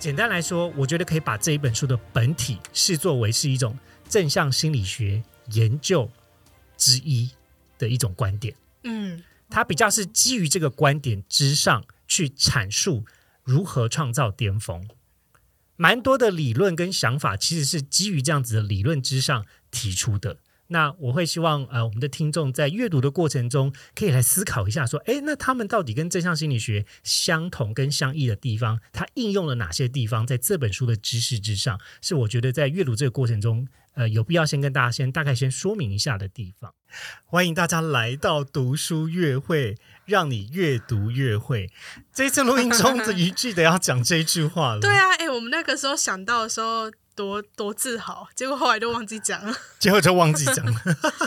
简单来说，我觉得可以把这一本书的本体视作为是一种正向心理学研究之一的一种观点。嗯，它比较是基于这个观点之上去阐述如何创造巅峰。蛮多的理论跟想法其实是基于这样子的理论之上提出的。那我会希望呃，我们的听众在阅读的过程中可以来思考一下，说，诶，那他们到底跟正向心理学相同跟相异的地方，它应用了哪些地方在这本书的知识之上？是我觉得在阅读这个过程中，呃，有必要先跟大家先大概先说明一下的地方。欢迎大家来到读书月会，让你越读越会。这一次录音中的一句得要讲这一句话了，对啊，哎、我们那个时候想到的时候多多自豪，结果后来都忘记讲了。结果就忘记讲了。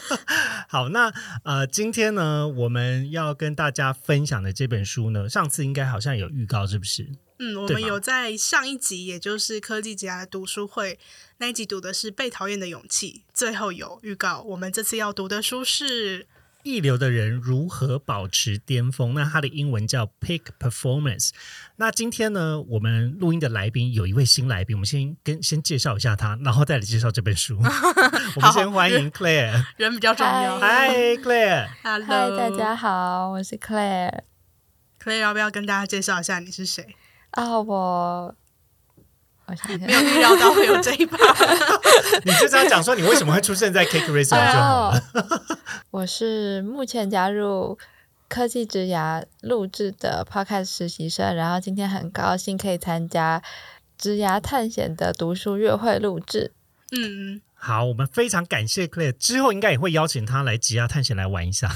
好，那呃，今天呢，我们要跟大家分享的这本书呢，上次应该好像有预告，是不是？嗯，我们有在上一集，也就是科技职涯的读书会那一集读的是《被讨厌的勇气》，最后有预告，我们这次要读的书是一流的人如何保持巅峰？那它的英文叫 Peak Performance。那今天呢，我们录音的来宾有一位新来宾，我们先跟先介绍一下他，然后再来介绍这本书。我们先欢迎 Claire。人比较重要。嗨，Claire。Hello，嗨，大家好，我是 Claire。Claire，要不要跟大家介绍一下你是谁？啊，我我想想没有预料到会有这一趴。你就这样讲说，你为什么会出现在 Cake Racer 就好了。哦，我是目前加入科技职涯录制的 Podcast 实习生，然后今天很高兴可以参加职涯探险的读书月会录制。嗯，好，我们非常感谢 Claire，之后应该也会邀请他来吉亚探险来玩一下，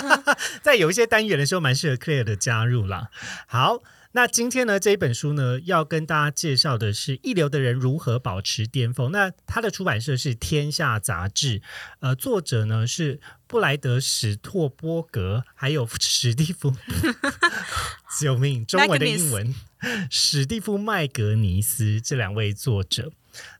在有一些单元的时候，蛮适合 Claire 的加入啦。好，那今天呢这一本书呢，要跟大家介绍的是一流的人如何保持巅峰。那它的出版社是天下杂志，呃，作者呢是布莱德史托波格，还有史蒂夫，救命，中文的英文，史蒂夫麦格尼斯这两位作者。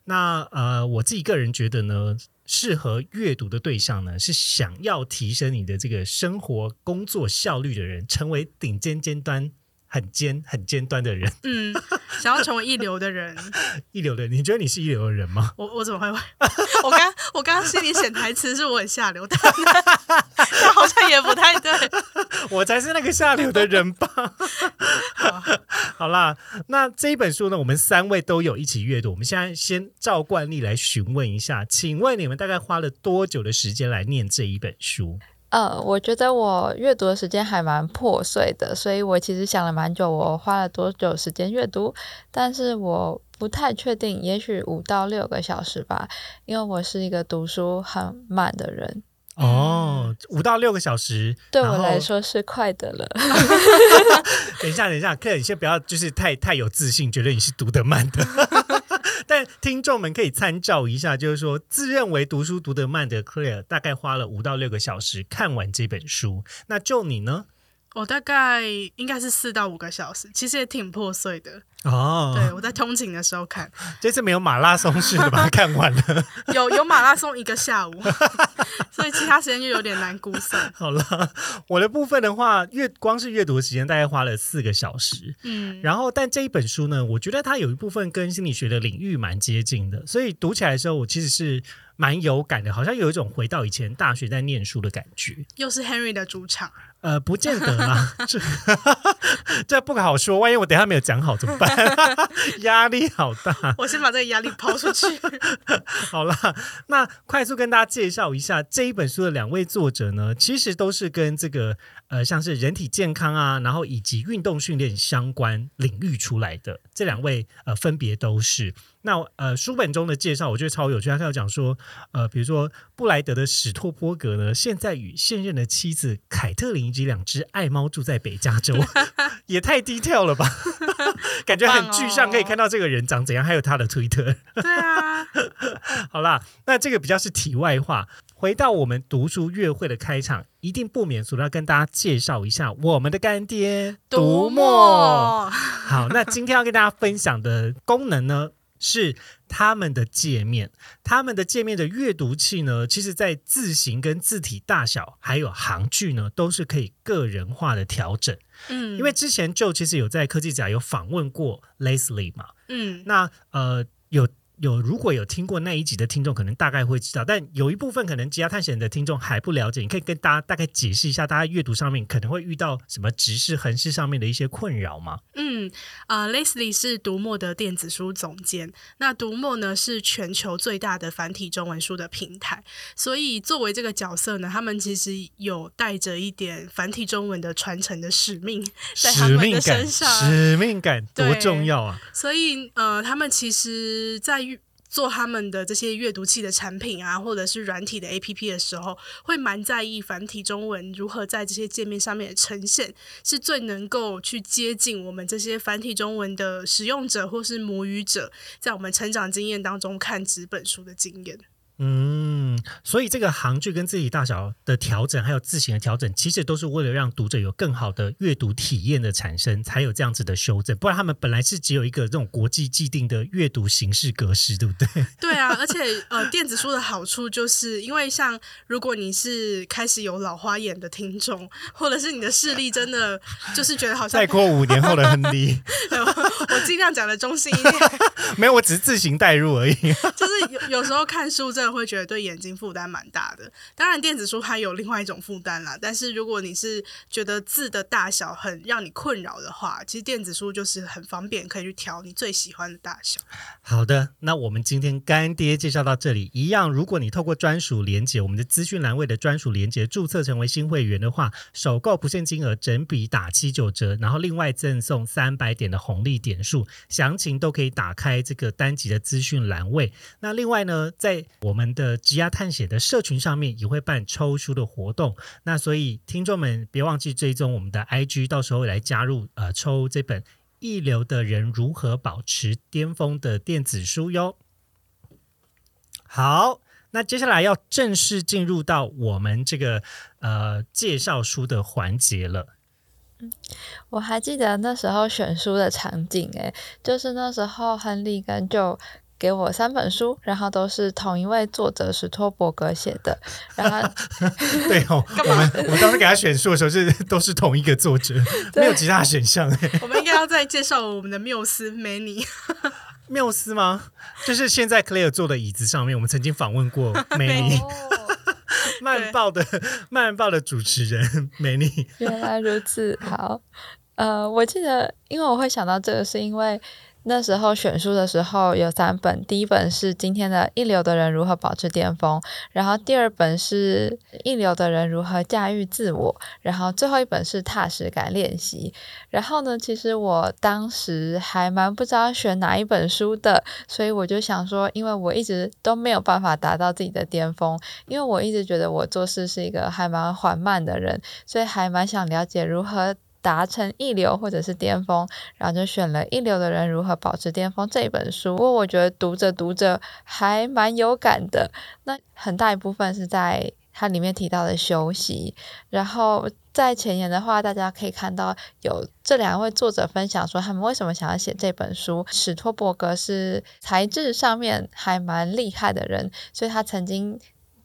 那呃，我自己个人觉得呢，适合阅读的对象呢，是想要提升你的这个生活工作效率的人，成为顶尖尖端、很尖很尖端的人，嗯，想要成为一流的人，一流的人。你觉得你是一流的人吗？我我怎么会？我刚我刚刚心里潜台词是我很下流，但 但好像也不太对。我才是那个下流的人吧。好好啦，那这一本书呢，我们三位都有一起阅读。我们现在先照惯例来询问一下，请问你们大概花了多久的时间来念这一本书？呃，我觉得我阅读的时间还蛮破碎的，所以我其实想了蛮久，我花了多久时间阅读，但是我不太确定，也许五到六个小时吧，因为我是一个读书很慢的人，哦，五到六个小时，对我来说是快的了。等一下，等一下，客人，你先不要就是太太有自信，觉得你是读得慢的。听众们可以参照一下，就是说，自认为读书读得慢的 Claire 大概花了五到六个小时看完这本书。那就你呢？我大概应该是四到五个小时，其实也挺破碎的。哦，对，我在通勤的时候看，这次没有马拉松式的把它 看完了。有有马拉松一个下午，所以其他时间就有点难估算。好了，我的部分的话，阅光是阅读的时间大概花了四个小时。嗯，然后，但这一本书呢，我觉得它有一部分跟心理学的领域蛮接近的，所以读起来的时候，我其实是蛮有感的，好像有一种回到以前大学在念书的感觉。又是 Henry 的主场，呃，不见得啦，这 这不好说，万一我等下没有讲好怎么办？压力好大。我先把这个压力抛出去。好啦，那快速跟大家介绍一下这一本书的两位作者呢，其实都是跟这个呃像是人体健康啊，然后以及运动训练相关领域出来的。这两位呃分别都是。那呃书本中的介绍，我觉得超有趣。他有讲说，呃，比如说布莱德的史托波格呢，现在与现任的妻子凯特琳以及两只爱猫住在北加州，也太 detail 了吧？感觉很具象，可以看到这个人长怎样，还有他的推特。对啊，好啦，那这个比较是题外话。回到我们读书月会的开场，一定不免俗要跟大家介绍一下我们的干爹读墨。好，那今天要跟大家分享的功能呢？是他们的界面，他们的界面的阅读器呢，其实在字形跟字体大小，还有行距呢，都是可以个人化的调整。嗯，因为之前就其实有在科技甲有访问过 Leslie 嘛，嗯，那呃有。有如果有听过那一集的听众，可能大概会知道，但有一部分可能吉他探险的听众还不了解，你可以跟大家大概解释一下，大家阅读上面可能会遇到什么直视、横视上面的一些困扰吗？嗯，啊，Leslie 是读墨的电子书总监，那读墨呢是全球最大的繁体中文书的平台，所以作为这个角色呢，他们其实有带着一点繁体中文的传承的使命在他们的身上，使命感多重要啊！所以呃，他们其实，在做他们的这些阅读器的产品啊，或者是软体的 A P P 的时候，会蛮在意繁体中文如何在这些界面上面呈现，是最能够去接近我们这些繁体中文的使用者或是母语者，在我们成长经验当中看纸本书的经验。嗯，所以这个行距跟字体大小的调整，还有字形的调整，其实都是为了让读者有更好的阅读体验的产生，才有这样子的修正。不然他们本来是只有一个这种国际既定的阅读形式格式，对不对？对啊，而且呃，电子书的好处就是，因为像如果你是开始有老花眼的听众，或者是你的视力真的就是觉得好像再过五年后的亨利，我尽量讲的中性一点，没有，我只是自行代入而已。就是有有时候看书这。会觉得对眼睛负担蛮大的。当然，电子书它有另外一种负担啦。但是如果你是觉得字的大小很让你困扰的话，其实电子书就是很方便，可以去调你最喜欢的大小。好的，那我们今天干爹介绍到这里。一样，如果你透过专属连接，我们的资讯栏位的专属连接注册成为新会员的话，首购不限金额，整笔打七九折，然后另外赠送三百点的红利点数。详情都可以打开这个单集的资讯栏位。那另外呢，在我我们的积压探险的社群上面也会办抽书的活动，那所以听众们别忘记追踪我们的 IG，到时候来加入呃抽这本一流的人如何保持巅峰的电子书哟。好，那接下来要正式进入到我们这个呃介绍书的环节了。我还记得那时候选书的场景，诶，就是那时候亨利跟就。给我三本书，然后都是同一位作者史托伯格写的。然后，对哦，我们我们当时给他选书的时候是都是同一个作者，没有其他选项。我们应该要再介绍我们的缪斯梅尼。缪斯吗？就是现在 Clare 坐的椅子上面，我们曾经访问过梅 尼。慢报的慢报的主持人梅尼。原来如此，好。呃，我记得，因为我会想到这个，是因为。那时候选书的时候有三本，第一本是今天的一流的人如何保持巅峰，然后第二本是一流的人如何驾驭自我，然后最后一本是踏实感练习。然后呢，其实我当时还蛮不知道选哪一本书的，所以我就想说，因为我一直都没有办法达到自己的巅峰，因为我一直觉得我做事是一个还蛮缓慢的人，所以还蛮想了解如何。达成一流或者是巅峰，然后就选了《一流的人如何保持巅峰》这本书。不过我觉得读着读着还蛮有感的。那很大一部分是在它里面提到的休息。然后在前言的话，大家可以看到有这两位作者分享说他们为什么想要写这本书。史托伯格是材质上面还蛮厉害的人，所以他曾经。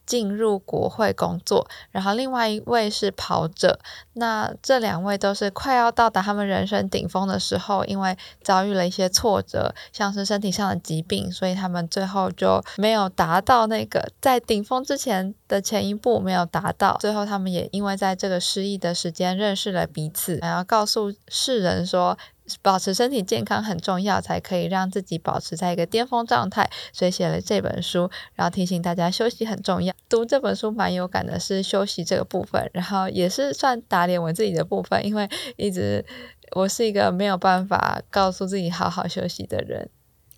进入国会工作，然后另外一位是跑者，那这两位都是快要到达他们人生顶峰的时候，因为遭遇了一些挫折，像是身体上的疾病，所以他们最后就没有达到那个在顶峰之前的前一步没有达到。最后他们也因为在这个失意的时间认识了彼此，然后告诉世人说。保持身体健康很重要，才可以让自己保持在一个巅峰状态。所以写了这本书，然后提醒大家休息很重要。读这本书蛮有感的是休息这个部分，然后也是算打脸我自己的部分，因为一直我是一个没有办法告诉自己好好休息的人。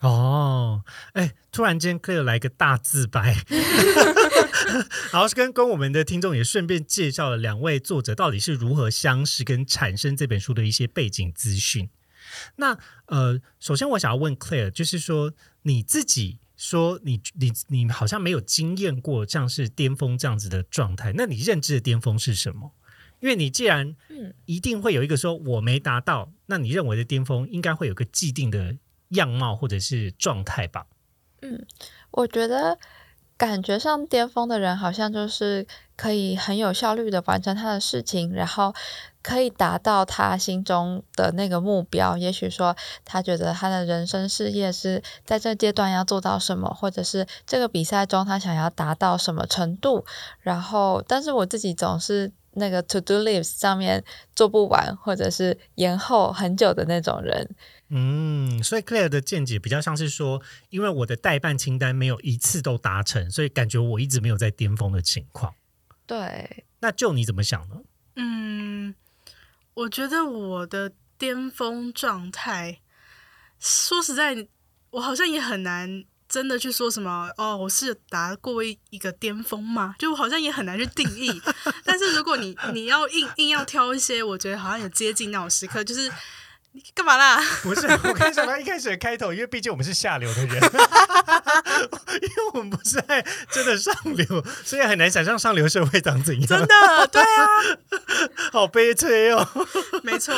哦，哎，突然间可以来个大自白，然后跟跟我们的听众也顺便介绍了两位作者到底是如何相识跟产生这本书的一些背景资讯。那呃，首先我想要问 Claire，就是说你自己说你你你好像没有经验过像是巅峰这样子的状态，那你认知的巅峰是什么？因为你既然嗯一定会有一个说我没达到，那你认为的巅峰应该会有个既定的。样貌或者是状态吧。嗯，我觉得感觉上巅峰的人好像就是可以很有效率的完成他的事情，然后可以达到他心中的那个目标。也许说他觉得他的人生事业是在这阶段要做到什么，或者是这个比赛中他想要达到什么程度。然后，但是我自己总是那个 to do list 上面做不完，或者是延后很久的那种人。嗯，所以 Claire 的见解比较像是说，因为我的代办清单没有一次都达成，所以感觉我一直没有在巅峰的情况。对，那就你怎么想呢？嗯，我觉得我的巅峰状态，说实在，我好像也很难真的去说什么哦，我是达过一一个巅峰嘛，就我好像也很难去定义。但是如果你你要硬硬要挑一些，我觉得好像有接近那种时刻，就是。你干嘛啦？不是，我刚想到一开始的开头，因为毕竟我们是下流的人，因为我们不是在真的上流，所以很难想象上流社会长怎样。真的，对啊，好悲催哦。没错，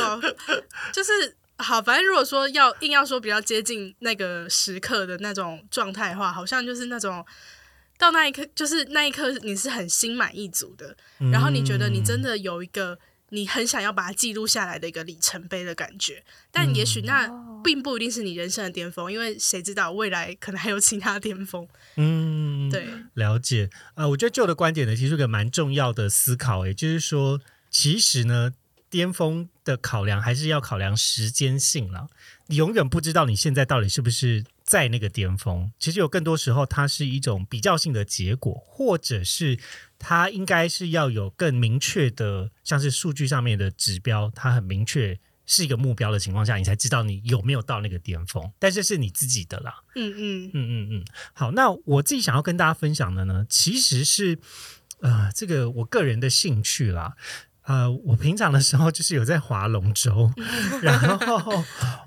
就是好。反正如果说要硬要说比较接近那个时刻的那种状态的话，好像就是那种到那一刻，就是那一刻你是很心满意足的，然后你觉得你真的有一个。你很想要把它记录下来的一个里程碑的感觉，但也许那并不一定是你人生的巅峰，因为谁知道未来可能还有其他巅峰。嗯，对，了解。呃，我觉得旧的观点呢提出一个蛮重要的思考，也就是说，其实呢，巅峰的考量还是要考量时间性了。你永远不知道你现在到底是不是在那个巅峰。其实有更多时候，它是一种比较性的结果，或者是。它应该是要有更明确的，像是数据上面的指标，它很明确是一个目标的情况下，你才知道你有没有到那个巅峰。但这是你自己的啦。嗯嗯嗯嗯嗯。好，那我自己想要跟大家分享的呢，其实是呃，这个我个人的兴趣啦。呃，我平常的时候就是有在划龙舟，然后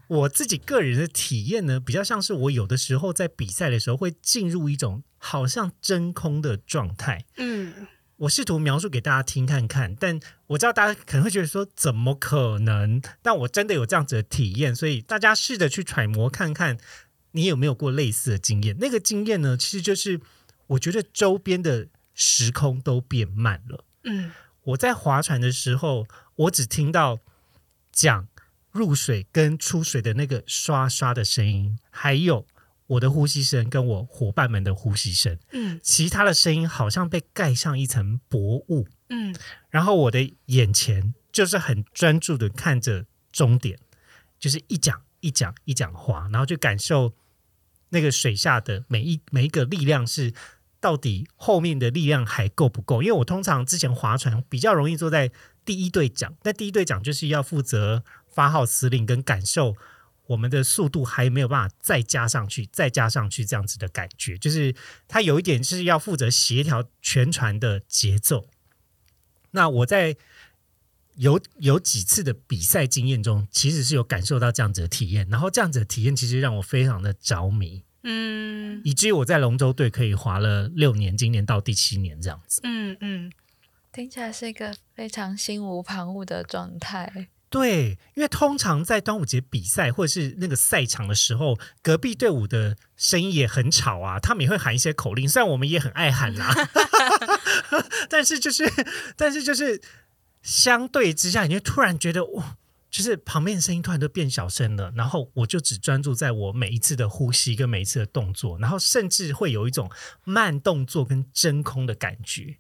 我自己个人的体验呢，比较像是我有的时候在比赛的时候会进入一种好像真空的状态。嗯，我试图描述给大家听看看，但我知道大家可能会觉得说怎么可能？但我真的有这样子的体验，所以大家试着去揣摩看看，你有没有过类似的经验？那个经验呢，其实就是我觉得周边的时空都变慢了。嗯。我在划船的时候，我只听到讲入水跟出水的那个刷刷的声音，还有我的呼吸声跟我伙伴们的呼吸声。嗯，其他的声音好像被盖上一层薄雾。嗯，然后我的眼前就是很专注的看着终点，就是一桨一桨一桨划，然后就感受那个水下的每一每一个力量是。到底后面的力量还够不够？因为我通常之前划船比较容易坐在第一队桨，那第一队桨就是要负责发号司令跟感受我们的速度还没有办法再加上去，再加上去这样子的感觉，就是它有一点是要负责协调全船的节奏。那我在有有几次的比赛经验中，其实是有感受到这样子的体验，然后这样子的体验其实让我非常的着迷。嗯，以至于我在龙舟队可以划了六年，今年到第七年这样子。嗯嗯，听起来是一个非常心无旁骛的状态。对，因为通常在端午节比赛或者是那个赛场的时候，隔壁队伍的声音也很吵啊，他们也会喊一些口令，虽然我们也很爱喊啦，但是就是，但是就是相对之下，你就突然觉得哇。就是旁边的声音突然都变小声了，然后我就只专注在我每一次的呼吸跟每一次的动作，然后甚至会有一种慢动作跟真空的感觉，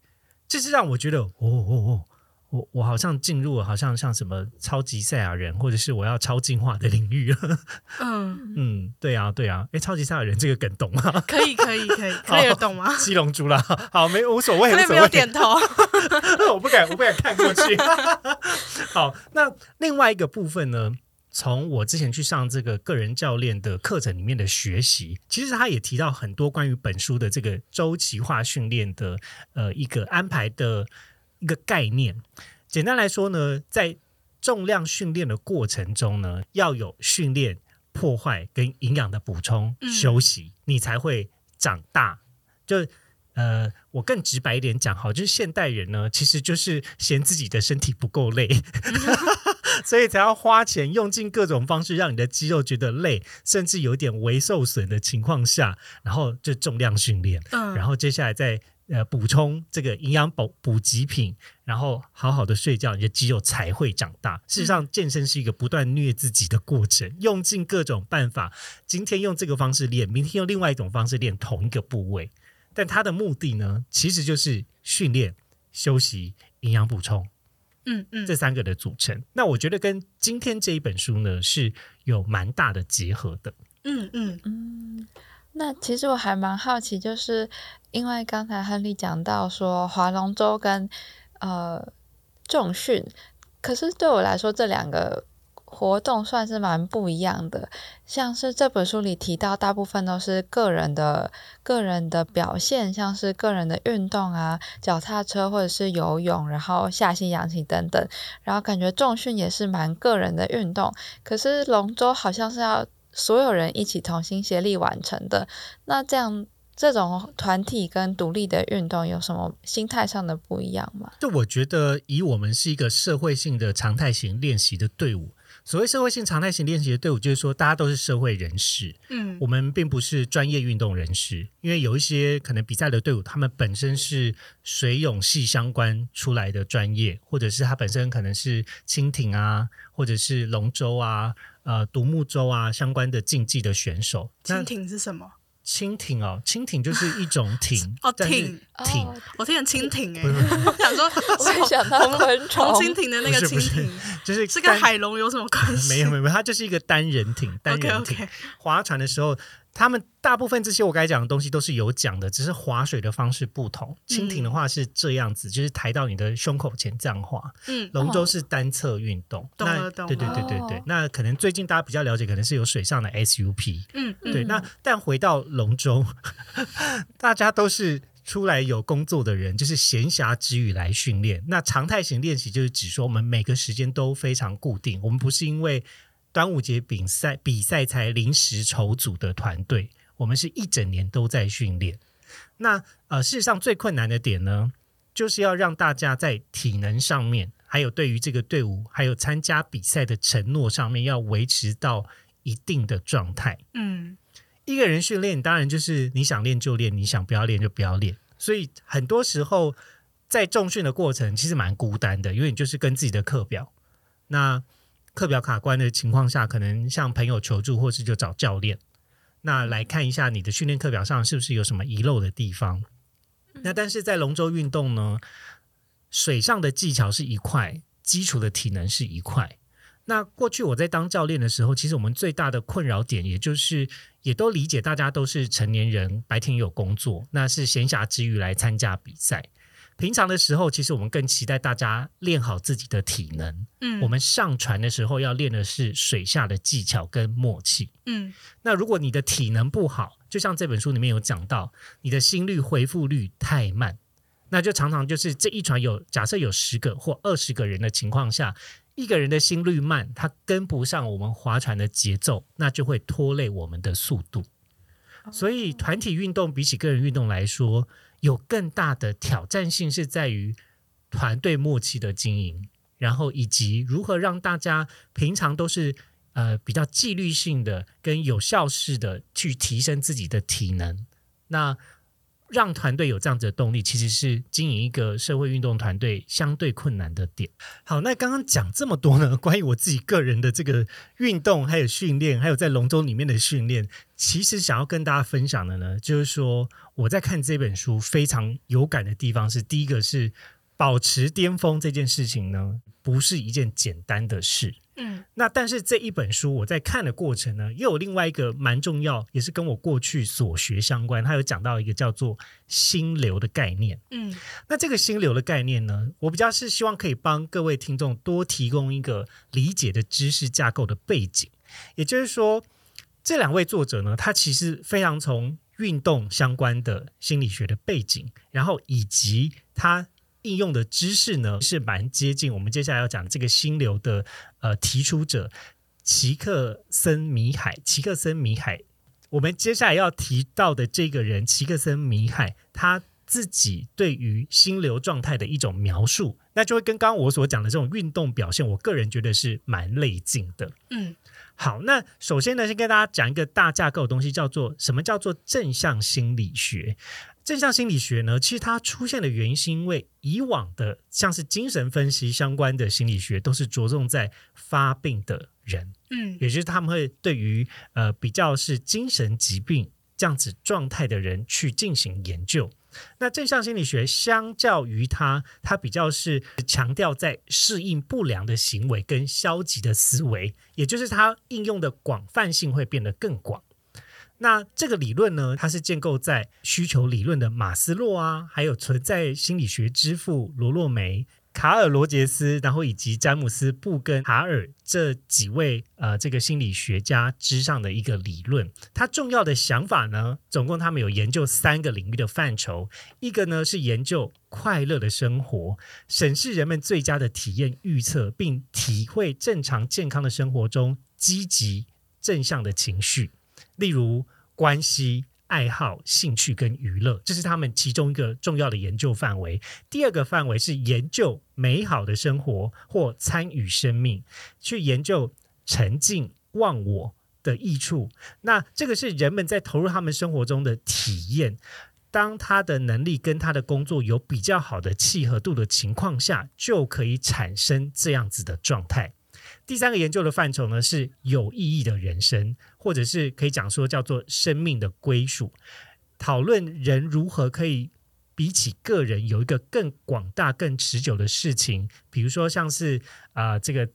这是让我觉得哦哦哦我我好像进入了好像像什么超级赛亚人，或者是我要超进化的领域了。嗯，嗯，对啊，对啊。哎，超级赛亚人这个梗懂吗？可以，可以，可以，可以懂吗？七龙珠啦，好，没无所谓，所谓。没有点头。我不敢，我不敢看过去。好，那另外一个部分呢？从我之前去上这个个人教练的课程里面的学习，其实他也提到很多关于本书的这个周期化训练的呃一个安排的一个概念。简单来说呢，在重量训练的过程中呢，要有训练、破坏跟营养的补充、嗯休息，你才会长大。就呃，我更直白一点讲，好，就是现代人呢，其实就是嫌自己的身体不够累，所以才要花钱用尽各种方式让你的肌肉觉得累，甚至有点微受损的情况下，然后就重量训练，嗯，然后接下来再呃补充这个营养补补给品，然后好好的睡觉，你的肌肉才会长大。事实上，健身是一个不断虐自己的过程，用尽各种办法，今天用这个方式练，明天用另外一种方式练同一个部位，但它的目的呢，其实就是训练、休息、营养补充。嗯嗯这三个的组成。那我觉得跟今天这一本书呢是有蛮大的结合的。嗯嗯嗯，那其实我还蛮好奇，就是因为刚才亨利讲到说划龙舟跟呃重训，可是对我来说这两个活动算是蛮不一样的。像是这本书里提到，大部分都是个人的个人的表现，像是个人的运动啊，脚踏车或者是游泳，然后下西洋棋等等。然后感觉重训也是蛮个人的运动，可是龙舟好像是要所有人一起同心协力完成的。那这样这种团体跟独立的运动有什么心态上的不一样吗？就我觉得，以我们是一个社会性的常态型练习的队伍。所谓社会性常态型练习的队伍，就是说大家都是社会人士，嗯我们并不是专业运动人士。因为有一些可能比赛的队伍，他们本身是水泳系相关出来的专业，或者是他本身可能是蜻蜓啊，或者是龙舟啊、呃独木舟啊相关的竞技的选手。蜻蜓是什么？蜻蜓哦，蜻蜓就是一种艇 哦艇艇哦我听成蜻蜓哎，我想说 我也想到昆虫红蜻蜓的那个蜻蜓就是这跟海龙有什么关系？没有没有，没有它就是一个单人艇，单人艇。划船的时候，他们大部分这些我刚才讲的东西都是有讲的，只是划水的方式不同。蜻蜓的话是这样子，就是抬到你的胸口前这样划；嗯龙舟是单侧运动。那懂了懂对对对对对哦。那可能最近大家比较了解，可能是有水上的 SUP。嗯嗯对，那但回到龙舟，大家都是出来有工作的人，就是闲暇之余来训练。那常态型练习就是指说，我们每个时间都非常固定，我们不是因为端午节比赛比赛才临时筹组的团队，我们是一整年都在训练。那呃，事实上最困难的点呢，就是要让大家在体能上面，还有对于这个队伍，还有参加比赛的承诺上面，要维持到一定的状态。嗯一个人训练，当然就是你想练就练，你想不要练就不要练。所以很多时候在重训的过程，其实蛮孤单的，因为你就是跟自己的课表，那课表卡关的情况下，可能向朋友求助，或是就找教练，那来看一下你的训练课表上是不是有什么遗漏的地方。那但是在龙舟运动呢，水上的技巧是一块，基础的体能是一块。那过去我在当教练的时候，其实我们最大的困扰点，也就是也都理解大家都是成年人，白天有工作，那是闲暇之余来参加比赛。平常的时候，其实我们更期待大家练好自己的体能。嗯，我们上船的时候要练的是水下的技巧跟默契。嗯那如果你的体能不好，就像这本书里面有讲到，你的心率回复率太慢，那就常常就是这一船有假设有十个或二十个人的情况下，一个人的心率慢，他跟不上我们划船的节奏，那就会拖累我们的速度。所以团体运动比起个人运动来说，有更大的挑战性是在于团队默契的经营，然后以及如何让大家平常都是呃比较纪律性的跟有效式的去提升自己的体能。那让团队有这样子的动力，其实是经营一个社会运动团队相对困难的点。好，那刚刚讲这么多呢，关于我自己个人的这个运动，还有训练，还有在龙舟里面的训练，其实想要跟大家分享的呢，就是说我在看这本书非常有感的地方是，第一个是保持巅峰这件事情呢，不是一件简单的事。嗯那但是这一本书我在看的过程呢，又有另外一个蛮重要，也是跟我过去所学相关。他有讲到一个叫做心流的概念。嗯那这个心流的概念呢，我比较是希望可以帮各位听众多提供一个理解的知识架构的背景。也就是说，这两位作者呢，他其实非常从运动相关的心理学的背景，然后以及他应用的知识呢，是蛮接近我们接下来要讲这个心流的呃提出者齐克森米海。齐克森米海，我们接下来要提到的这个人齐克森米海，他自己对于心流状态的一种描述，那就会跟刚刚我所讲的这种运动表现，我个人觉得是蛮类近的。嗯好，那首先呢，先跟大家讲一个大架构的东西，叫做什么叫做正向心理学。正向心理学呢，其实它出现的原因是因为以往的像是精神分析相关的心理学，都是着重在发病的人，嗯也就是他们会对于呃比较是精神疾病这样子状态的人去进行研究。那正向心理学相较于它，它比较是强调在适应不良的行为跟消极的思维，也就是它应用的广泛性会变得更广。那这个理论呢，它是建构在需求理论的马斯洛啊，还有存在心理学之父罗洛梅、卡尔罗杰斯，然后以及詹姆斯布根哈尔这几位呃这个心理学家之上的一个理论。它重要的想法呢，总共他们有研究三个领域的范畴，一个呢是研究快乐的生活，审视人们最佳的体验预测，并体会正常健康的生活中积极正向的情绪，例如关系。爱好、兴趣跟娱乐，这是他们其中一个重要的研究范围。第二个范围是研究美好的生活或参与生命，去研究沉浸忘我的益处。那这个是人们在投入他们生活中的体验。当他的能力跟他的工作有比较好的契合度的情况下，就可以产生这样子的状态。第三个研究的范畴呢，是有意义的人生，或者是可以讲说叫做生命的归属，讨论人如何可以比起个人有一个更广大、更持久的事情，比如说像是啊、呃这个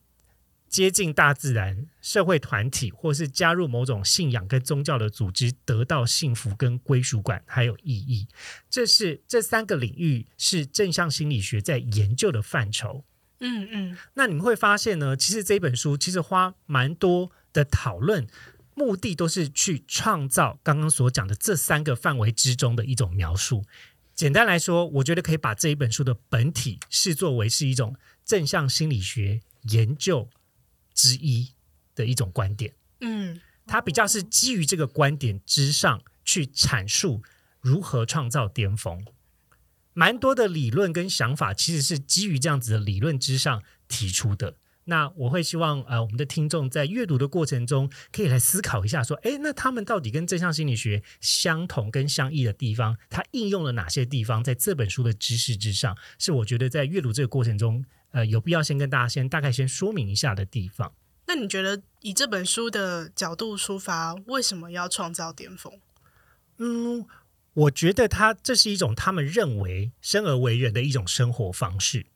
接近大自然、社会团体，或是加入某种信仰跟宗教的组织，得到幸福跟归属感，还有意义。这是这三个领域是正向心理学在研究的范畴。嗯嗯那你们会发现呢，其实这本书其实花蛮多的讨论，目的都是去创造刚刚所讲的这三个范围之中的一种描述。简单来说，我觉得可以把这一本书的本体视作为是一种正向心理学研究之一的一种观点。嗯它比较是基于这个观点之上去阐述如何创造巅峰。蛮多的理论跟想法其实是基于这样子的理论之上提出的。那我会希望呃我们的听众在阅读的过程中可以来思考一下，说，哎，那他们到底跟正向心理学相同跟相异的地方，它应用了哪些地方，在这本书的知识之上，是我觉得在阅读这个过程中，呃，有必要先跟大家先大概先说明一下的地方。那你觉得以这本书的角度出发，为什么要创造巅峰？嗯，我觉得他这是一种他们认为生而为人的一种生活方式，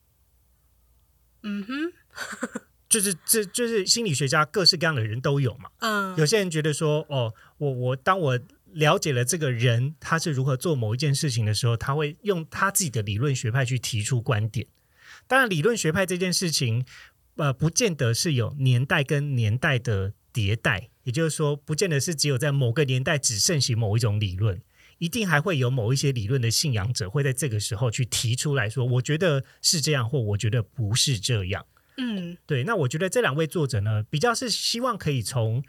嗯哼，就是这就是心理学家各式各样的人都有嘛。嗯有些人觉得说，哦，我我当我了解了这个人他是如何做某一件事情的时候，他会用他自己的理论学派去提出观点。当然，理论学派这件事情，呃，不见得是有年代跟年代的迭代，也就是说，不见得是只有在某个年代只盛行某一种理论。一定还会有某一些理论的信仰者会在这个时候去提出来说，我觉得是这样，或我觉得不是这样。嗯对，那我觉得这两位作者呢，比较是希望可以从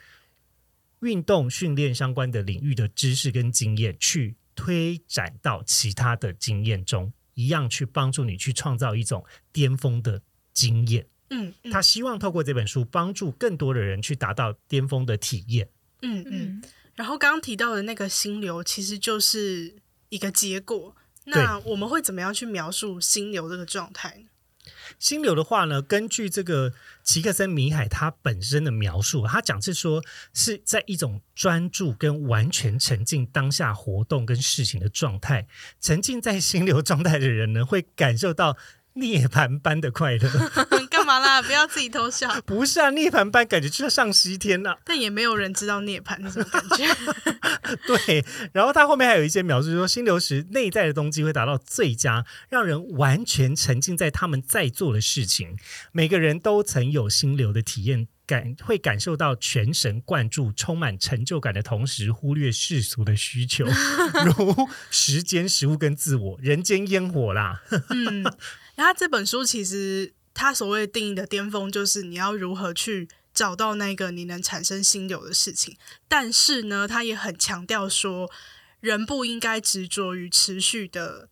运动训练相关的领域的知识跟经验，去推展到其他的经验中，一样去帮助你去创造一种巅峰的经验。嗯嗯他希望透过这本书，帮助更多的人去达到巅峰的体验。嗯嗯。嗯，然后刚刚提到的那个心流，其实就是一个结果。那我们会怎么样去描述心流这个状态呢？心流的话呢，根据这个齐克森米海他本身的描述，他讲是说是在一种专注跟完全沉浸当下活动跟事情的状态。沉浸在心流状态的人呢，会感受到涅槃般的快乐。不要自己偷笑。不是啊，涅槃般感觉就像上西天呐、但也没有人知道涅槃是什么感觉。对，然后他后面还有一些描述说，心流时内在的动机会达到最佳，让人完全沉浸在他们在做的事情。每个人都曾有心流的体验。感会感受到全神贯注、充满成就感的同时，忽略世俗的需求，如时间、食物跟自我，人间烟火啦。嗯，然后这本书其实他所谓定义的巅峰，就是你要如何去找到那个你能产生心流的事情。但是呢，他也很强调说，人不应该执着于持续的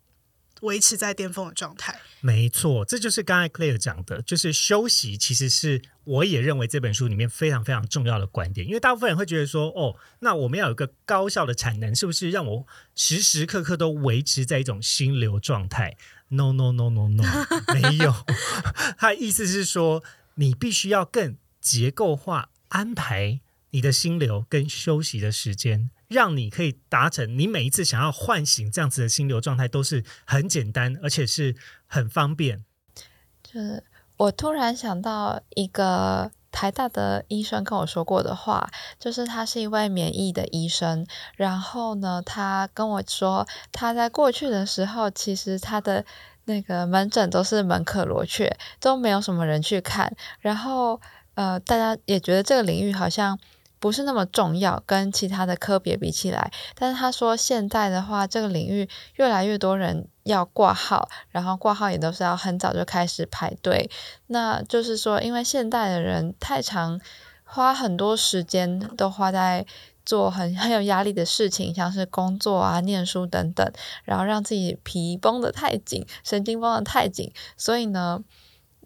维持在巅峰的状态。没错，这就是刚才 Clare 讲的，就是休息其实是我也认为这本书里面非常非常重要的观点。因为大部分人会觉得说，哦，那我们要有一个高效的产能，是不是让我时时刻刻都维持在一种心流状态？No No No No No，没有。他的意思是说，你必须要更结构化安排你的心流跟休息的时间。让你可以达成你每一次想要唤醒这样子的心流状态，都是很简单，而且是很方便。就是我突然想到一个台大的医生跟我说过的话，就是他是一位免疫的医生，然后呢，他跟我说他在过去的时候，其实他的那个门诊都是门可罗雀，都没有什么人去看，然后呃，大家也觉得这个领域好像。不是那么重要，跟其他的科别比起来，但是他说现在的话，这个领域越来越多人要挂号，然后挂号也都是要很早就开始排队。那就是说，因为现代的人太长花很多时间都花在做很很有压力的事情，像是工作啊、念书等等，然后让自己皮绷得太紧，神经绷得太紧，所以呢，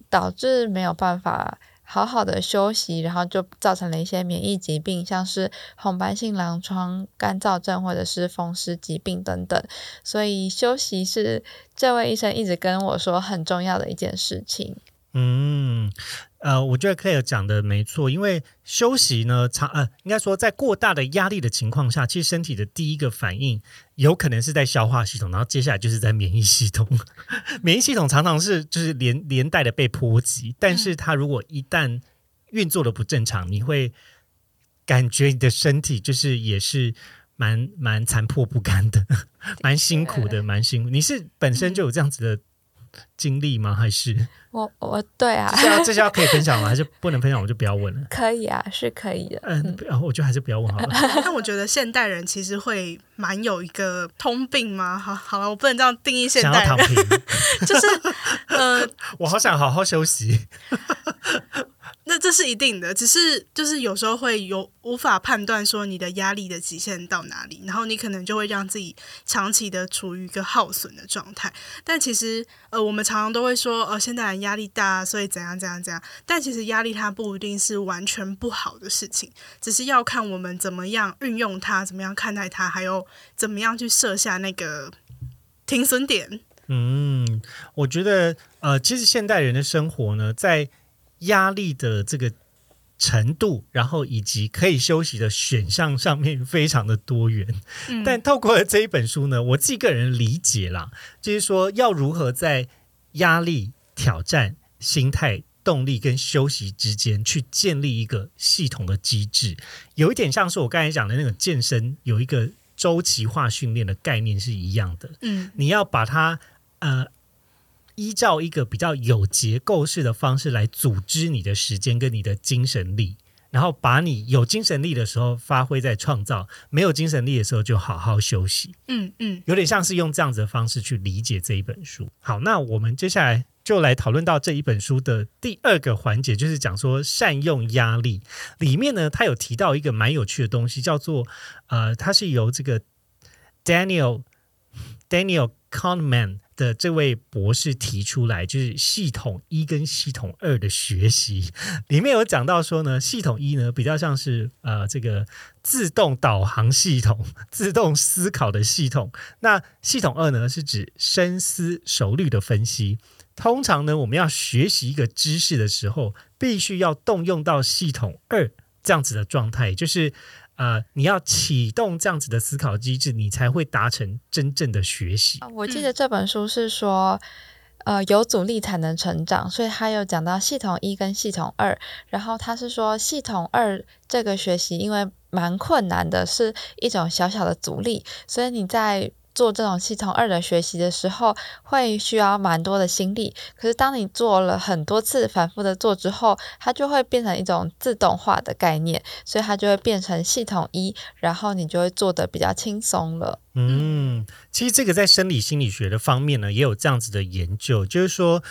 导致没有办法。好好的休息，然后就造成了一些免疫疾病，像是红斑性狼疮、干燥症或者是风湿疾病等等。所以休息是这位医生一直跟我说很重要的一件事情。嗯，呃，我觉得 Claire 讲的没错，因为休息呢，长呃，应该说在过大的压力的情况下，其实身体的第一个反应有可能是在消化系统，然后接下来就是在免疫系统。免疫系统常常是就是连连带的被波及，但是它如果一旦运作的不正常，你会感觉你的身体就是也是蛮蛮残破不堪的，蛮辛苦的，蛮辛苦。你是本身就有这样子的。经历吗？还是我我对啊，这要这些要可以分享吗？还是不能分享？我就不要问了。可以啊，是可以的。嗯，我觉得还是不要问好了。但我觉得现代人其实会蛮有一个通病吗？好，好了，我不能这样定义现代人，就是呃，我好想好好休息。那这是一定的，只是就是有时候会有无法判断说你的压力的极限到哪里，然后你可能就会让自己长期的处于一个耗损的状态。但其实呃，我们常常都会说，呃，现代人压力大，所以怎样怎样怎样。但其实压力它不一定是完全不好的事情，只是要看我们怎么样运用它，怎么样看待它，还有怎么样去设下那个停损点。嗯，我觉得呃，其实现代人的生活呢，在压力的这个程度，然后以及可以休息的选项上面非常的多元。嗯、但透过这一本书呢，我自己个人理解啦，就是说要如何在压力、挑战、心态、动力跟休息之间去建立一个系统的机制，有一点像是我刚才讲的那个健身有一个周期化训练的概念是一样的。嗯，你要把它呃。依照一个比较有结构式的方式来组织你的时间跟你的精神力，然后把你有精神力的时候发挥在创造，没有精神力的时候就好好休息。嗯嗯，有点像是用这样子的方式去理解这一本书。好，那我们接下来就来讨论到这一本书的第二个环节，就是讲说善用压力。里面呢，他有提到一个蛮有趣的东西，叫做呃，它是由这个 Daniel Daniel Kahneman。的这位博士提出来，就是系统一跟系统二的学习，里面有讲到说呢，系统一呢比较像是呃这个自动导航系统、自动思考的系统，那系统二呢是指深思熟虑的分析。通常呢，我们要学习一个知识的时候，必须要动用到系统二这样子的状态，就是呃，你要启动这样子的思考机制，你才会达成真正的学习。我记得这本书是说，呃有阻力才能成长，所以他有讲到系统一跟系统二，然后他是说系统二这个学习因为蛮困难的，是一种小小的阻力，所以你在。做这种系统二的学习的时候，会需要蛮多的心力。可是当你做了很多次、反复的做之后，它就会变成一种自动化的概念，所以它就会变成系统一，然后你就会做的比较轻松了。嗯，其实这个在生理心理学的方面呢，也有这样子的研究，就是说，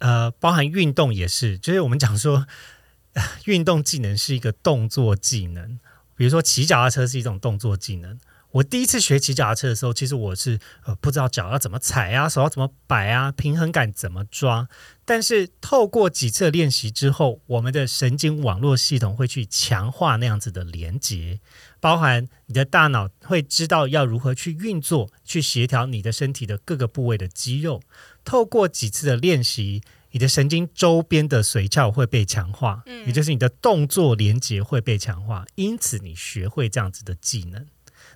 呃，包含运动也是，就是我们讲说，运动技能是一个动作技能，比如说骑脚踏车是一种动作技能。我第一次学骑脚踏车的时候，其实我是呃不知道脚要怎么踩啊，手要怎么摆啊，平衡感怎么抓。但是透过几次练习之后，我们的神经网络系统会去强化那样子的连接，包含你的大脑会知道要如何去运作，去协调你的身体的各个部位的肌肉。透过几次的练习，你的神经周边的髓鞘会被强化，也就是你的动作连接会被强化，因此你学会这样子的技能。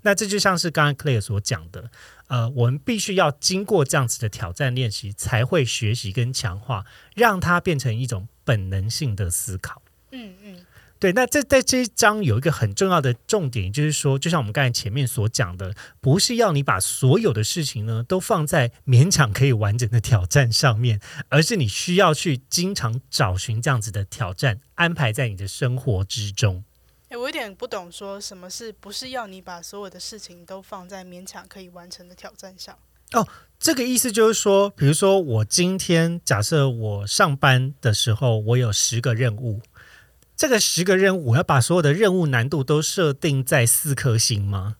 那这就像是刚刚 Clare 所讲的，呃，我们必须要经过这样子的挑战练习，才会学习跟强化，让它变成一种本能性的思考。嗯嗯，对。那这在这一章有一个很重要的重点，就是说，就像我们刚才前面所讲的，不是要你把所有的事情呢都放在勉强可以完整的挑战上面，而是你需要去经常找寻这样子的挑战，安排在你的生活之中。哎，我有点不懂，说什么是不是要你把所有的事情都放在勉强可以完成的挑战上？哦，这个意思就是说，比如说我今天假设我上班的时候，我有十个任务，这个十个任务我要把所有的任务难度都设定在四颗星吗？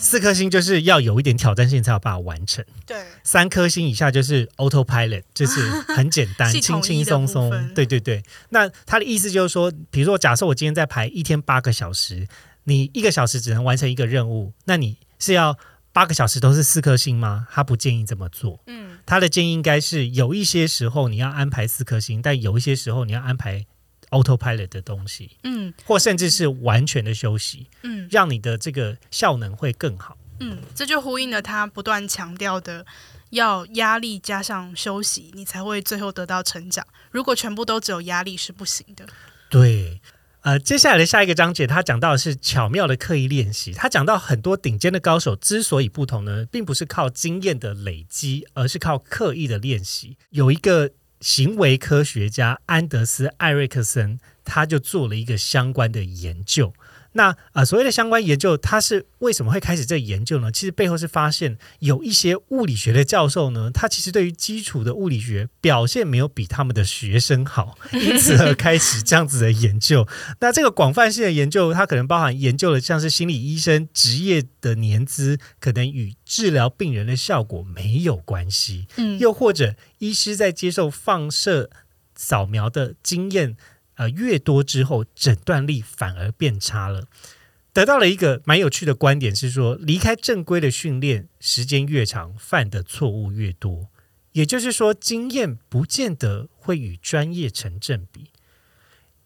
四颗星就是要有一点挑战性才有办法完成。对，三颗星以下就是 autopilot，就是很简单、轻轻松松。对对对。那他的意思就是说，比如说，假设我今天在排一天八个小时，你一个小时只能完成一个任务，那你是要八个小时都是四颗星吗？他不建议这么做。嗯，他的建议应该是有一些时候你要安排四颗星，但有一些时候你要安排。Autopilot 的东西，嗯，或甚至是完全的休息，嗯，让你的这个效能会更好，嗯，这就呼应了他不断强调的，要压力加上休息，你才会最后得到成长。如果全部都只有压力是不行的。对，呃，接下来的下一个章节，他讲到的是巧妙的刻意练习。他讲到很多顶尖的高手之所以不同呢，并不是靠经验的累积，而是靠刻意的练习。有一个。行为科学家安德斯·艾瑞克森，他就做了一个相关的研究。那啊，所谓的相关研究，它是为什么会开始这研究呢？其实背后是发现有一些物理学的教授呢，他其实对于基础的物理学表现没有比他们的学生好，因此而开始这样子的研究。那这个广泛性的研究，它可能包含研究了像是心理医生职业的年资，可能与治疗病人的效果没有关系。嗯，又或者医师在接受放射扫描的经验。呃，越多之后，诊断力反而变差了。得到了一个蛮有趣的观点，是说离开正规的训练时间越长，犯的错误越多。也就是说，经验不见得会与专业成正比。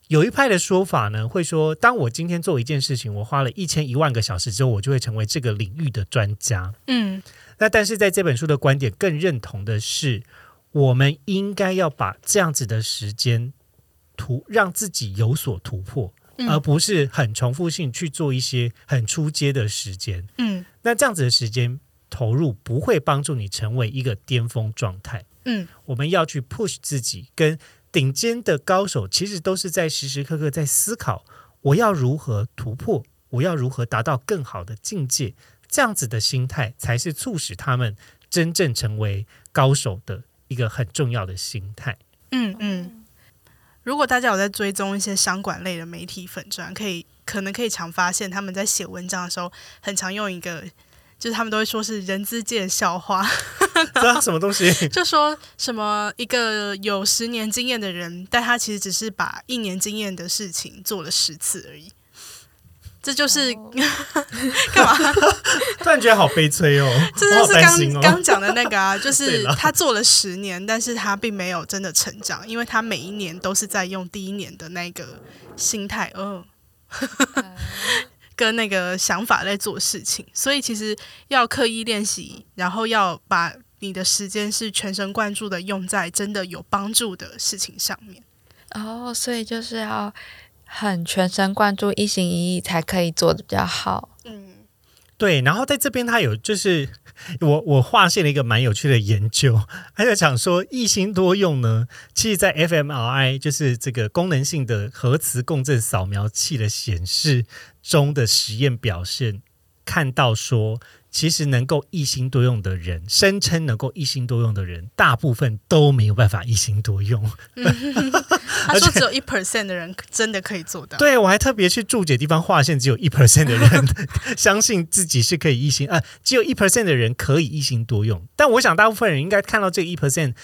有一派的说法呢，会说，当我今天做一件事情，我花了一千一万个小时之后，我就会成为这个领域的专家。嗯，那但是在这本书的观点更认同的是，我们应该要把这样子的时间。突让自己有所突破，而不是很重复性去做一些很出街的时间。嗯，那这样子的时间投入不会帮助你成为一个巅峰状态。嗯，我们要去 push 自己，跟顶尖的高手其实都是在时时刻刻在思考，我要如何突破，我要如何达到更好的境界。这样子的心态才是促使他们真正成为高手的一个很重要的心态。嗯嗯。如果大家有在追踪一些商管类的媒体粉砖，可以可能可以常发现他们在写文章的时候，很常用一个，就是他们都会说是人资界笑话，这什么东西？就说什么一个有十年经验的人，但他其实只是把一年经验的事情做了十次而已。这就是 干嘛？突然觉得好悲催哦！这就是刚刚讲的那个啊，就是他做了十年，但是他并没有真的成长，因为他每一年都是在用第一年的那个心态，嗯，跟那个想法在做事情。所以其实要刻意练习，然后要把。你的时间是全神贯注的用在真的有帮助的事情上面。哦，所以就是要很全神贯注、一心一意才可以做的比较好。嗯，对，然后在这边他有就是 我我划线了一个蛮有趣的研究，他在讲说一心多用呢，其实在 fMRI 就是这个功能性的核磁共振扫描器的显示中的实验表现，看到说。其实能够一心多用的人，声称能够一心多用的人，大部分都没有办法一心多用。他说只有一 percent 的人真的可以做到。对我还特别去注解地方划线，只有一 percent 的人相信自己是可以一心，呃，只有一 percent 的人可以一心多用。但我想大部分人应该看到这一 percent。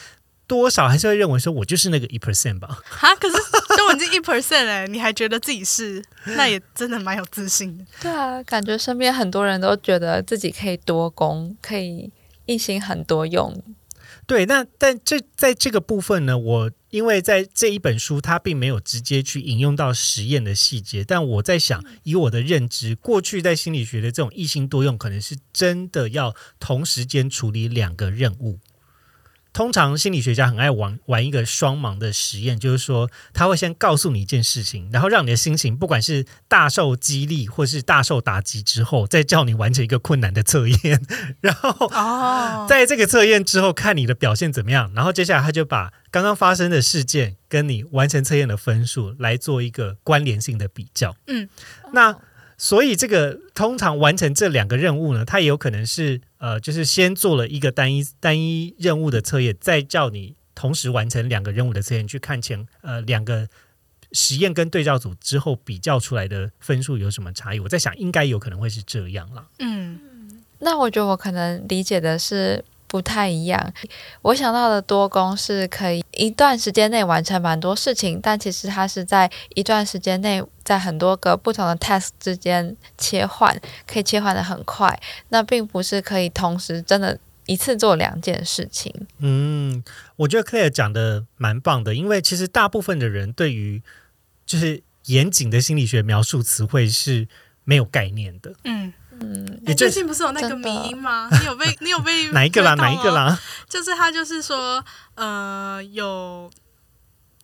多少还是会认为说，我就是那个一 percent 吧？哈，可是都已经一 percent 哎，你还觉得自己是，那也真的蛮有自信的。对啊，感觉身边很多人都觉得自己可以多功，可以一心很多用。对，那但这在这个部分呢，我因为在这一本书，它并没有直接去引用到实验的细节，但我在想，以我的认知，过去在心理学的这种一心多用，可能是真的要同时间处理两个任务。通常心理学家很爱玩玩一个双盲的实验，就是说他会先告诉你一件事情，然后让你的心情不管是大受激励或是大受打击之后，再叫你完成一个困难的测验，然后 哦，在这个测验之后看你的表现怎么样，然后接下来他就把刚刚发生的事件跟你完成测验的分数来做一个关联性的比较。嗯，那。所以，这个通常完成这两个任务呢，它也有可能是呃，就是先做了一个单一单一任务的测验，再叫你同时完成两个任务的测验，去看前呃两个实验跟对照组之后比较出来的分数有什么差异。我在想，应该有可能会是这样啦。嗯，那我觉得我可能理解的是。不太一样，我想到的多工是可以一段时间内完成蛮多事情，但其实它是在一段时间内，在很多个不同的 task 之间切换，可以切换的很快。那并不是可以同时真的一次做两件事情。嗯，我觉得 Claire 讲的蛮棒的，因为其实大部分的人对于就是严谨的心理学描述词汇是没有概念的。嗯。嗯，你最近不是有那个迷音吗？你有被你有被哪一个啦？哪一个啦？就是他，就是说，呃，有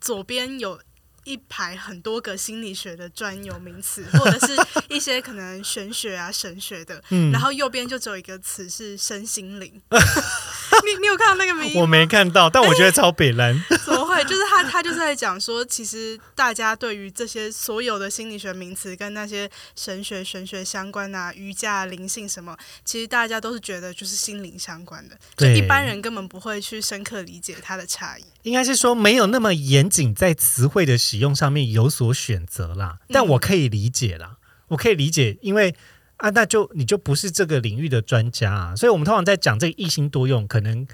左边有。一排很多个心理学的专有名词，或者是一些可能玄学啊、神学的，然后右边就只有一个词是身心灵。你你有看到那个名？我没看到，但我觉得超北蓝。就是他他就是在讲说，其实大家对于这些所有的心理学名词跟那些神学、玄学相关啊、瑜伽、灵性什么，其实大家都是觉得就是心灵相关的，就一般人根本不会去深刻理解它的差异。应该是说没有那么严谨，在词汇的使用上面有所选择啦。但我可以理解啦，我可以理解，因为啊，那就你就不是这个领域的专家啊。所以我们通常在讲这个一心多用，可能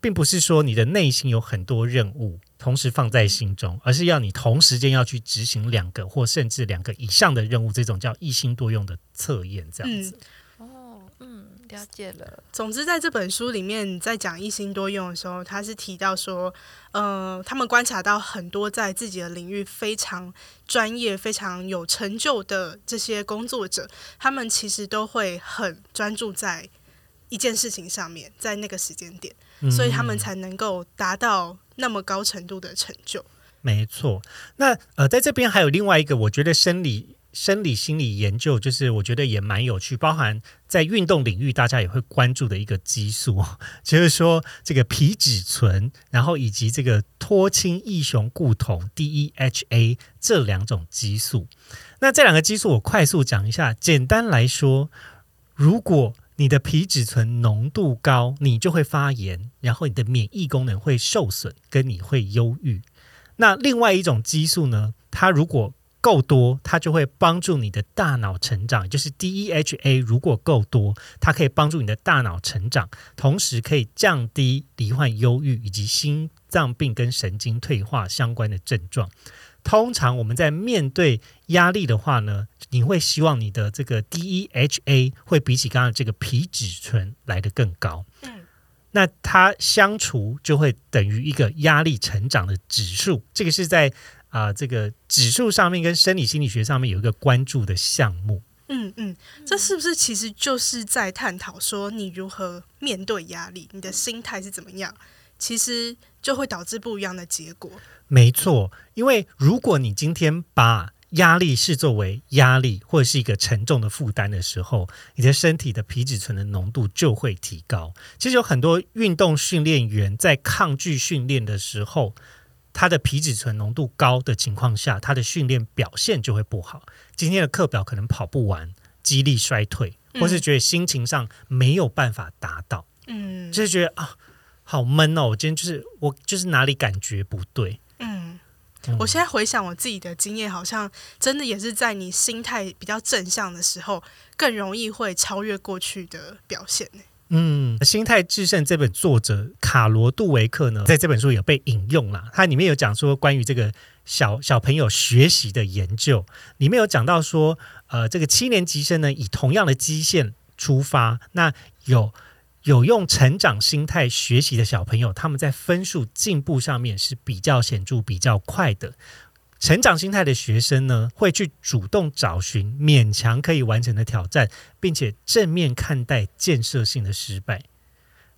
并不是说你的内心有很多任务同时放在心中，而是要你同时间要去执行两个或甚至两个以上的任务，这种叫一心多用的测验，这样子。哦，嗯了解了。总之，在这本书里面，在讲一心多用的时候，他是提到说，呃，他们观察到很多在自己的领域非常专业、非常有成就的这些工作者，他们其实都会很专注在一件事情上面，在那个时间点，所以他们才能够达到那么高程度的成就。没错。那呃，在这边还有另外一个，我觉得生理。生理心理研究就是我觉得也蛮有趣，包含在运动领域大家也会关注的一个激素，就是说这个皮质醇，然后以及这个脱氢异雄固酮 DEHA 这两种激素。那这两个激素我快速讲一下，简单来说，如果你的皮质醇浓度高，你就会发炎，然后你的免疫功能会受损，跟你会忧郁。那另外一种激素呢，它如果够多，它就会帮助你的大脑成长。就是 DEHA 如果够多，它可以帮助你的大脑成长，同时可以降低罹患忧郁以及心脏病跟神经退化相关的症状。通常我们在面对压力的话呢，你会希望你的这个 DEHA 会比起刚刚这个皮质醇来的更高。嗯，那它相除就会等于一个压力成长的指数。这个是在。啊，这个指数上面跟生理心理学上面有一个关注的项目。嗯嗯，这是不是其实就是在探讨说你如何面对压力，你的心态是怎么样，其实就会导致不一样的结果。没错，因为如果你今天把压力视作为压力或者是一个沉重的负担的时候，你的身体的皮质醇的浓度就会提高。其实有很多运动训练员在抗拒训练的时候，他的皮质醇浓度高的情况下，他的训练表现就会不好。今天的课表可能跑不完，肌力衰退，或是觉得心情上没有办法达到，嗯就是觉得啊，好闷哦，我今天就是我就是哪里感觉不对。嗯。嗯我现在回想我自己的经验，好像真的也是在你心态比较正向的时候，更容易会超越过去的表现。嗯，《心态制胜》这本作者卡罗杜维克呢，在这本书有被引用啦。它里面有讲说关于这个小小朋友学习的研究，里面有讲到说，呃，这个七年级生呢，以同样的基线出发，那有有用成长心态学习的小朋友，他们在分数进步上面是比较显著、比较快的。成长心态的学生呢，会去主动找寻勉强可以完成的挑战，并且正面看待建设性的失败。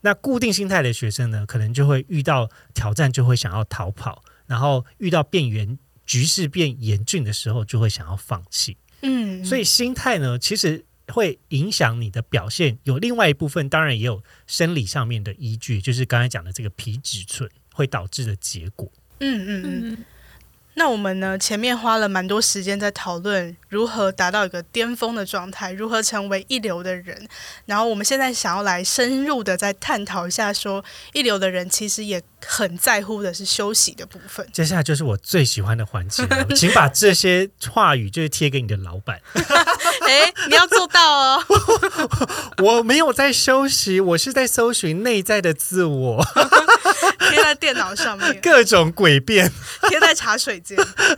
那固定心态的学生呢，可能就会遇到挑战就会想要逃跑，然后遇到变严局势变严峻的时候，就会想要放弃。嗯，所以心态呢，其实会影响你的表现。有另外一部分，当然也有生理上面的依据，就是刚才讲的这个皮质醇会导致的结果。嗯嗯嗯。嗯，那我们呢，前面花了蛮多时间在讨论如何达到一个巅峰的状态，如何成为一流的人。然后我们现在想要来深入的再探讨一下说一流的人其实也很在乎的是休息的部分。接下来就是我最喜欢的环节，请把这些话语就是贴给你的老板。哎，你要做到哦。我没有在休息，我是在搜寻内在的自我，贴在电脑上面，各种诡辩。贴在茶水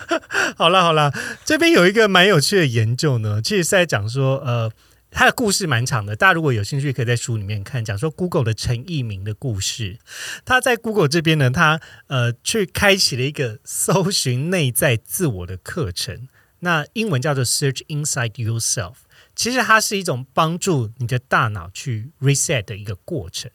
好了好了，这边有一个蛮有趣的研究呢，其实是在讲说，呃，他的故事蛮长的，大家如果有兴趣，可以在书里面看，讲说 Google 的陈义明的故事。他在 Google 这边呢，他呃去开启了一个搜寻内在自我的课程，那英文叫做 Search Inside Yourself。其实它是一种帮助你的大脑去 reset 的一个过程。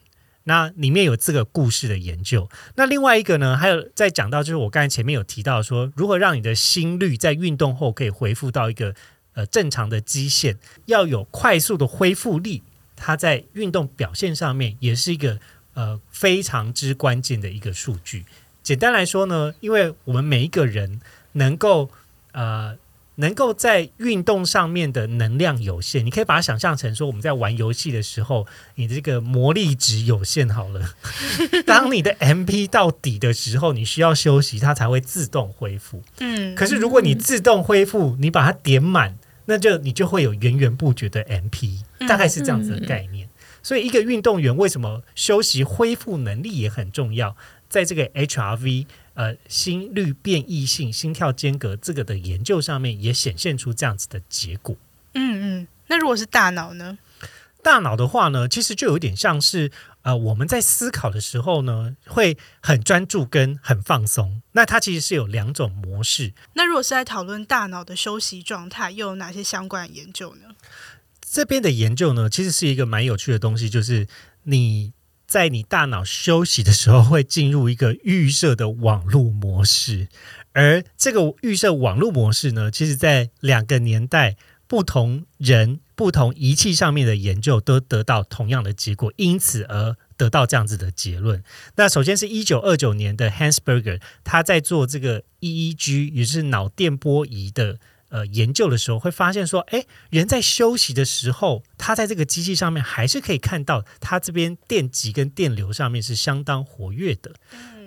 那里面有这个故事的研究。那另外一个呢，还有在讲到，就是我刚才前面有提到说，如何让你的心率在运动后可以恢复到一个呃正常的基线，要有快速的恢复力，它在运动表现上面也是一个呃非常之关键的一个数据。简单来说呢，因为我们每一个人能够呃。能够在运动上面的能量有限，你可以把它想象成说，我们在玩游戏的时候，你的这个魔力值有限好了。当你的 MP 到底的时候，你需要休息，它才会自动恢复。嗯，可是如果你自动恢复，你把它点满，那就你就会有源源不绝的 MP，大概是这样子的概念。所以，一个运动员为什么休息恢复能力也很重要？在这个 HRV 呃心率变异性、心跳间隔这个的研究上面，也显现出这样子的结果。嗯嗯，那如果是大脑呢？大脑的话呢，其实就有点像是呃我们在思考的时候呢，会很专注跟很放松。那它其实是有两种模式。那如果是在讨论大脑的休息状态，又有哪些相关的研究呢？这边的研究呢，其实是一个蛮有趣的东西，就是你在你大脑休息的时候，会进入一个预设的网络模式，而这个预设网络模式呢，其实在两个年代不同人、不同仪器上面的研究都得到同样的结果，因此而得到这样子的结论。那首先是一九二九年的 Hansberger，他在做这个 EEG，也就是脑电波仪的。呃，研究的时候会发现说，哎，人在休息的时候，他在这个机器上面还是可以看到他这边电极跟电流上面是相当活跃的。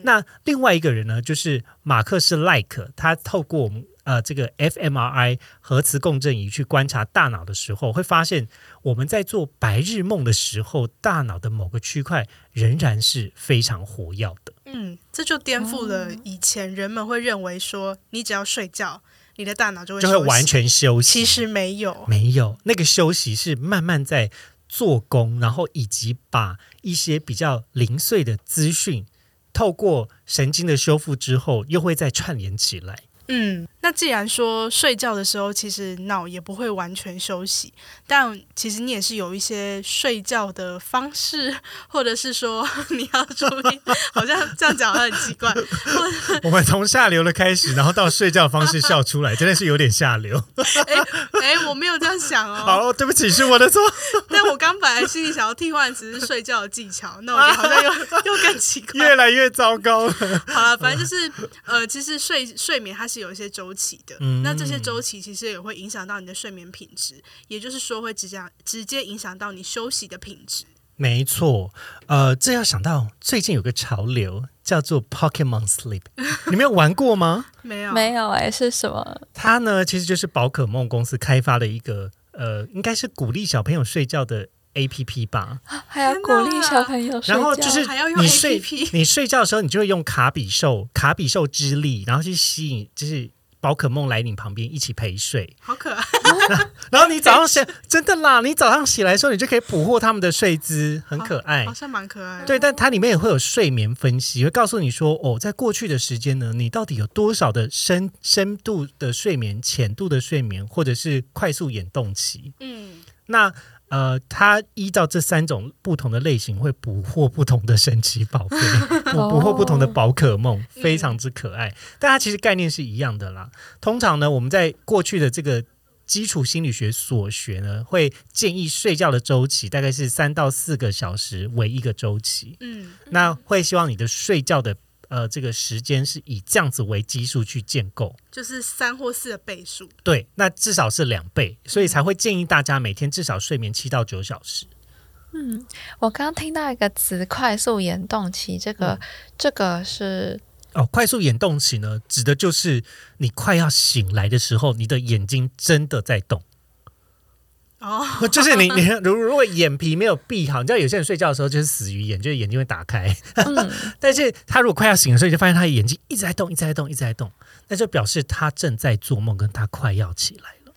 那另外一个人呢，就是马克是 like，，他透过我们呃这个 fMRI 核磁共振仪去观察大脑的时候，会发现我们在做白日梦的时候，大脑的某个区块仍然是非常活跃的。嗯，这就颠覆了以前人们会认为说，你只要睡觉，你的大脑就会就会完。全休息。其实没有，没有，那个休息是慢慢在做工，然后以及把一些比较零碎的资讯，透过神经的修复之后，又会再串联起来。嗯，那既然说睡觉的时候，其实脑也不会完全休息，但其实你也是有一些睡觉的方式，或者是说 你要注意，好像这样讲很奇怪。我们从下流的开始，然后到睡觉方式笑出来，真的是有点下流。哎哎，我没有这样想哦。好，对不起，是我的错。但我刚本来心里想要替换只是睡觉的技巧，那我好像又又更奇怪，越来越糟糕了。好了，反正就是呃，其实睡睡眠它是有一些周期的，嗯那这些周期其实也会影响到你的睡眠品质，也就是说会直接直接影响到你休息的品质。没错，呃，这要想到最近有个潮流叫做 Pokemon Sleep，你没有玩过吗？没有，没有哎、是什么？它呢其实就是宝可梦公司开发的一个呃，应该是鼓励小朋友睡觉的 A P P 吧。还要鼓励小朋友睡觉？然后就是还要用你睡你睡觉的时候，你就会用卡比兽卡比兽之力，然后去吸引就是宝可梦来你旁边一起陪睡。好可爱，然后你早上醒真的啦，你早上起来的时候，你就可以捕获他们的睡姿，很可爱好。像蛮可爱的。对，但它里面也会有睡眠分析，会告诉你说，哦，在过去的时间呢，你到底有多少的深深度的睡眠、浅度的睡眠，或者是快速眼动期。嗯，那呃，它依照这三种不同的类型，会捕获不同的神奇宝贝，捕捕获不同的宝可梦，非常之可爱。但它其实概念是一样的啦。通常呢，我们在过去的这个基础心理学所学呢，会建议睡觉的周期大概是三到四个小时为一个周期。嗯，那会希望你的睡觉的呃这个时间是以这样子为基数去建构。就是三或四的倍数。对，那至少是两倍，所以才会建议大家每天至少睡眠七到九小时。嗯我刚刚听到一个词“快速眼动期”，这个、这个是哦，快速眼动期呢，指的就是你快要醒来的时候，你的眼睛真的在动，哦，就是你你如如果眼皮没有闭好，你知道有些人睡觉的时候就是死鱼眼，就是眼睛会打开，嗯，但是他如果快要醒的时候，你就发现他的眼睛一直在动，一直在动，一直在动，那就表示他正在做梦，跟他快要起来了。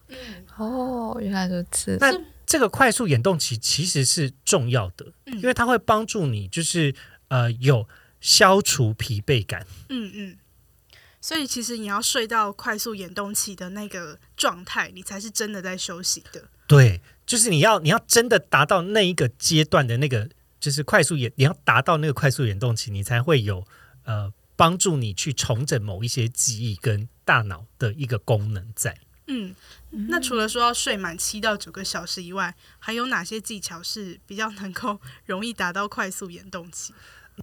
哦，原来如此。那这个快速眼动期其实是重要的，嗯因为它会帮助你，就是呃有消除疲惫感。嗯嗯。所以其实你要睡到快速眼动期的那个状态，你才是真的在休息的。对，就是你要你要真的达到那一个阶段的那个，就是快速眼，你要达到那个快速眼动期，你才会有呃帮助你去重整某一些记忆跟大脑的一个功能在。嗯，那除了说要睡满七到九个小时以外，还有哪些技巧是比较能够容易达到快速眼动期？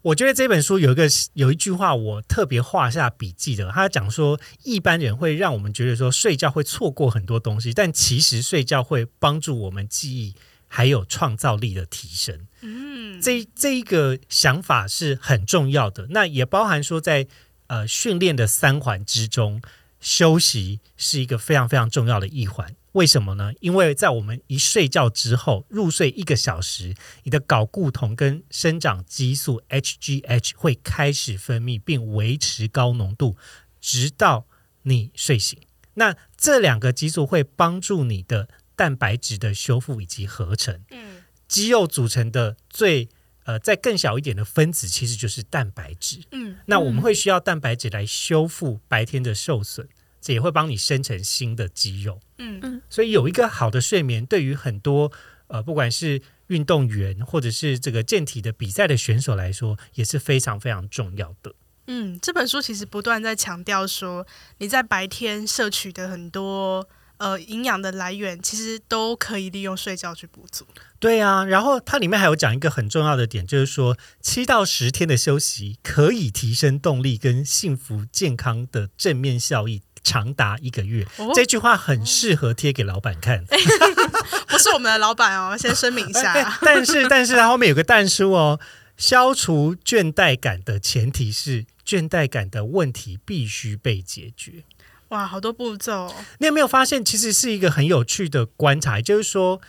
我觉得这本书有一个有一句话我特别画下笔记的，他讲说一般人会让我们觉得说睡觉会错过很多东西，但其实睡觉会帮助我们记忆还有创造力的提升。嗯，这这一个想法是很重要的，那也包含说在呃训练的三环之中，休息是一个非常非常重要的一环。为什么呢？因为在我们一睡觉之后，入睡一个小时，你的睾固酮跟生长激素 HGH 会开始分泌，并维持高浓度，直到你睡醒。那这两个激素会帮助你的蛋白质的修复以及合成。嗯肌肉组成的最呃在更小一点的分子，其实就是蛋白质。嗯那我们会需要蛋白质来修复白天的受损，这也会帮你生成新的肌肉。嗯所以有一个好的睡眠，对于很多呃不管是运动员或者是这个健体的比赛的选手来说，也是非常非常重要的。嗯，这本书其实不断在强调说，你在白天摄取的很多呃营养的来源，其实都可以利用睡觉去补足。对啊，然后它里面还有讲一个很重要的点，就是说七到十天的休息可以提升动力跟幸福健康的正面效益。长达一个月，哦这句话很适合贴给老板看。不是我们的老板哦，先声明一下 哎。但是，但是它后面有个但书哦，消除倦怠感的前提是倦怠感的问题必须被解决。哇，好多步骤、哦。你有没有发现，其实是一个很有趣的观察，就是说，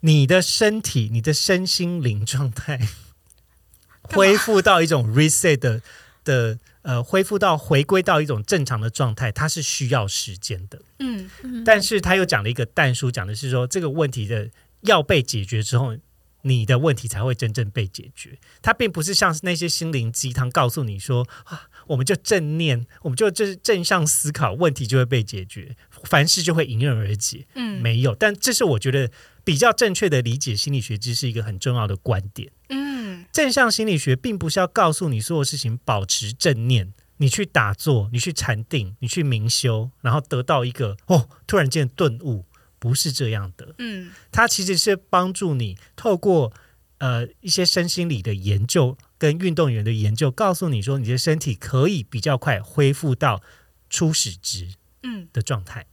你的身体、你的身心灵状态恢复到一种 reset 的的呃，恢复到回归到一种正常的状态，它是需要时间的。嗯但是他又讲了一个淡书，讲的是说这个问题的要被解决之后，你的问题才会真正被解决。它并不是像那些心灵鸡汤告诉你说啊，我们就正念，我们就就是正向思考，问题就会被解决，凡事就会迎刃而解。嗯没有，但这是我觉得比较正确的理解心理学知识一个很重要的观点。嗯正向心理学并不是要告诉你所有事情保持正念，你去打坐，你去禅定，你去冥修，然后得到一个哦突然间顿悟，不是这样的。嗯它其实是帮助你透过呃一些身心理的研究跟运动员的研究，告诉你说你的身体可以比较快恢复到初始值嗯的状态。嗯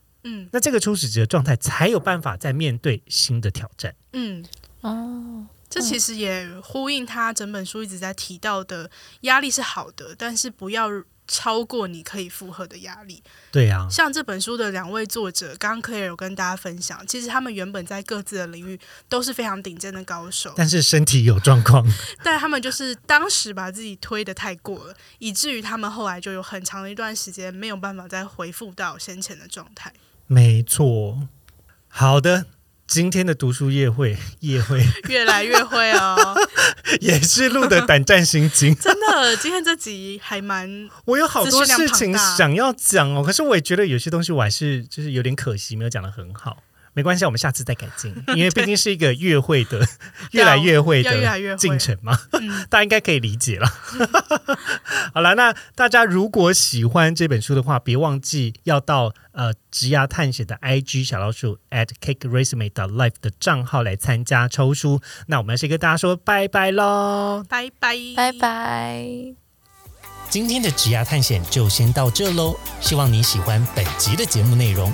那这个初始值的状态才有办法再面对新的挑战。嗯，哦，这其实也呼应他整本书一直在提到的，压力是好的，但是不要超过你可以负荷的压力。对啊，像这本书的两位作者，刚刚 Claire 有跟大家分享，其实他们原本在各自的领域都是非常顶尖的高手，但是身体有状况。但他们就是当时把自己推的太过了，以至于他们后来就有很长的一段时间没有办法再回复到先前的状态。没错，好的。今天的读书夜会，夜会越来越会哦，也是录的胆战心惊。真的，今天这集还蛮我有好多事情想要讲哦，可是我也觉得有些东西我还是就是有点可惜，没有讲的很好。没关系，我们下次再改进，因为毕竟是一个越会的 越来越会的会进程嘛，嗯 大家应该可以理解了。好了，那大家如果喜欢这本书的话，别忘记要到呃职涯探险的 IG 小老鼠 at cake resume dot life 的账号来参加抽书。那我们先跟大家说拜拜喽。拜拜拜拜。今天的职涯探险就先到这喽，希望你喜欢本集的节目内容。